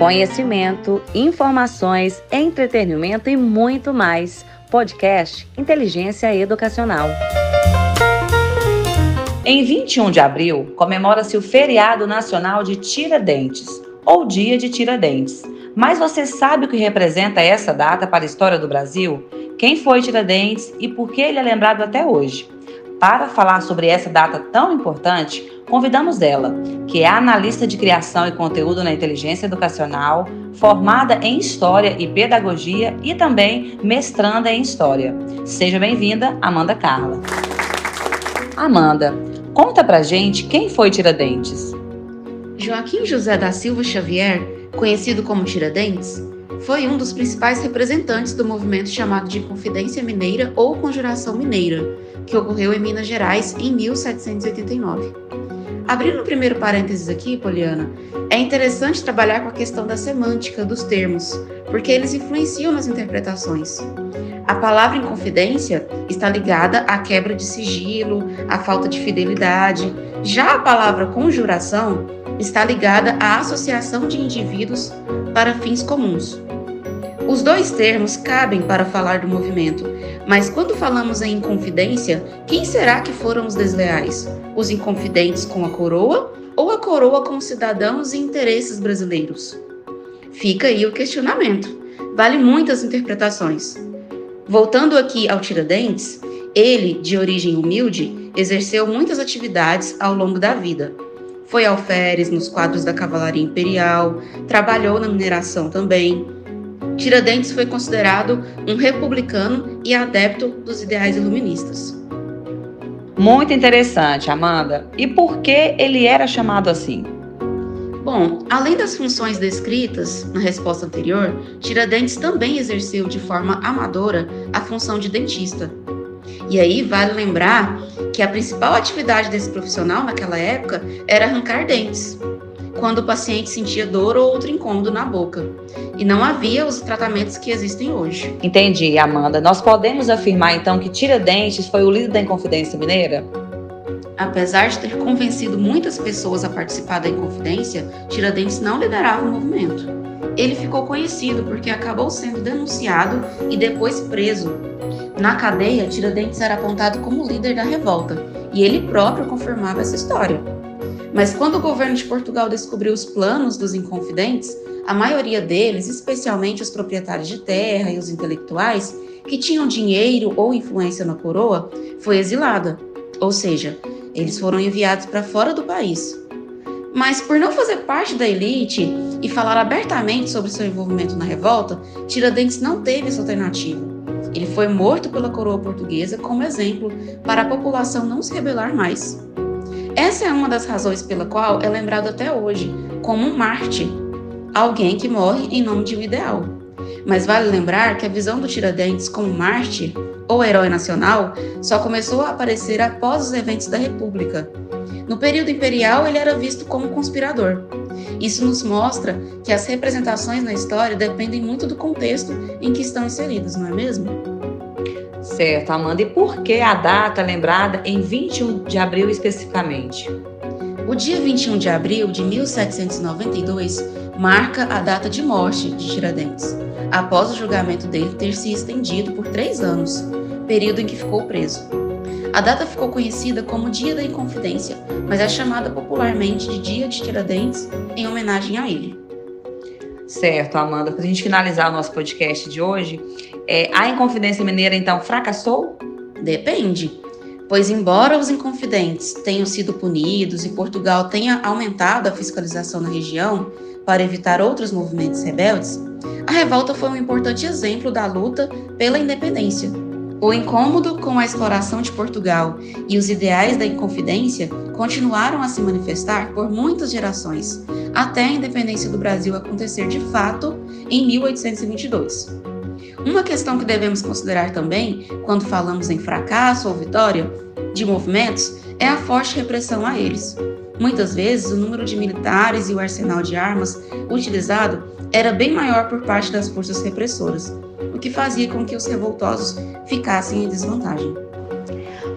Conhecimento, informações, entretenimento e muito mais. Podcast Inteligência Educacional. Em 21 de abril, comemora-se o Feriado Nacional de Tiradentes, ou Dia de Tiradentes. Mas você sabe o que representa essa data para a história do Brasil? Quem foi Tiradentes e por que ele é lembrado até hoje? Para falar sobre essa data tão importante, convidamos ela, que é analista de criação e conteúdo na inteligência educacional, formada em História e Pedagogia e também mestranda em História. Seja bem-vinda, Amanda Carla. Amanda, conta pra gente quem foi Tiradentes. Joaquim José da Silva Xavier, conhecido como Tiradentes, foi um dos principais representantes do movimento chamado de Confidência Mineira ou Conjuração Mineira, que ocorreu em Minas Gerais em 1789. Abrindo o primeiro parênteses aqui, Poliana, é interessante trabalhar com a questão da semântica dos termos, porque eles influenciam nas interpretações. A palavra inconfidência está ligada à quebra de sigilo, à falta de fidelidade. Já a palavra conjuração está ligada à associação de indivíduos para fins comuns. Os dois termos cabem para falar do movimento, mas quando falamos em inconfidência, quem será que foram os desleais? Os inconfidentes com a coroa ou a coroa com os cidadãos e interesses brasileiros? Fica aí o questionamento. Vale muitas interpretações. Voltando aqui ao Tiradentes, ele, de origem humilde, exerceu muitas atividades ao longo da vida. Foi alferes nos quadros da Cavalaria Imperial, trabalhou na mineração também, Tiradentes foi considerado um republicano e adepto dos ideais iluministas. Muito interessante, Amanda. E por que ele era chamado assim? Bom, além das funções descritas na resposta anterior, Tiradentes também exerceu de forma amadora a função de dentista. E aí vale lembrar que a principal atividade desse profissional naquela época era arrancar dentes quando o paciente sentia dor ou outro incômodo na boca. E não havia os tratamentos que existem hoje. Entendi, Amanda. Nós podemos afirmar então que Tiradentes foi o líder da Inconfidência Mineira? Apesar de ter convencido muitas pessoas a participar da Inconfidência, Tiradentes não liderava o movimento. Ele ficou conhecido porque acabou sendo denunciado e depois preso. Na cadeia, Tiradentes era apontado como líder da revolta, e ele próprio confirmava essa história. Mas quando o governo de Portugal descobriu os planos dos inconfidentes, a maioria deles, especialmente os proprietários de terra e os intelectuais, que tinham dinheiro ou influência na coroa, foi exilada. Ou seja, eles foram enviados para fora do país. Mas por não fazer parte da elite e falar abertamente sobre seu envolvimento na revolta, Tiradentes não teve essa alternativa. Ele foi morto pela coroa portuguesa como exemplo para a população não se rebelar mais. Essa é uma das razões pela qual é lembrado até hoje como um Marte, alguém que morre em nome de um ideal. Mas vale lembrar que a visão do Tiradentes como Marte ou herói nacional só começou a aparecer após os eventos da República. No período imperial, ele era visto como conspirador. Isso nos mostra que as representações na história dependem muito do contexto em que estão inseridas, não é mesmo? Certo, Amanda. E por que a data lembrada em 21 de abril especificamente? O dia 21 de abril de 1792 marca a data de morte de Tiradentes, após o julgamento dele ter se estendido por três anos, período em que ficou preso. A data ficou conhecida como Dia da Inconfidência, mas é chamada popularmente de Dia de Tiradentes em homenagem a ele. Certo, Amanda. Para a gente finalizar o nosso podcast de hoje, é, a Inconfidência Mineira, então, fracassou? Depende. Pois, embora os inconfidentes tenham sido punidos e Portugal tenha aumentado a fiscalização na região para evitar outros movimentos rebeldes, a revolta foi um importante exemplo da luta pela independência. O incômodo com a exploração de Portugal e os ideais da Inconfidência continuaram a se manifestar por muitas gerações, até a independência do Brasil acontecer de fato em 1822. Uma questão que devemos considerar também, quando falamos em fracasso ou vitória de movimentos, é a forte repressão a eles. Muitas vezes, o número de militares e o arsenal de armas utilizado era bem maior por parte das forças repressoras, o que fazia com que os revoltosos ficassem em desvantagem.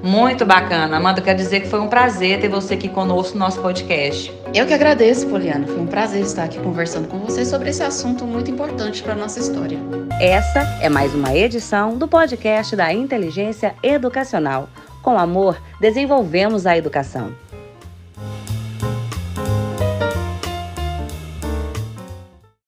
Muito bacana. Amanda, quero dizer que foi um prazer ter você aqui conosco no nosso podcast. Eu que agradeço, Poliana. Foi um prazer estar aqui conversando com você sobre esse assunto muito importante para a nossa história. Essa é mais uma edição do podcast da Inteligência Educacional. Com amor, desenvolvemos a educação.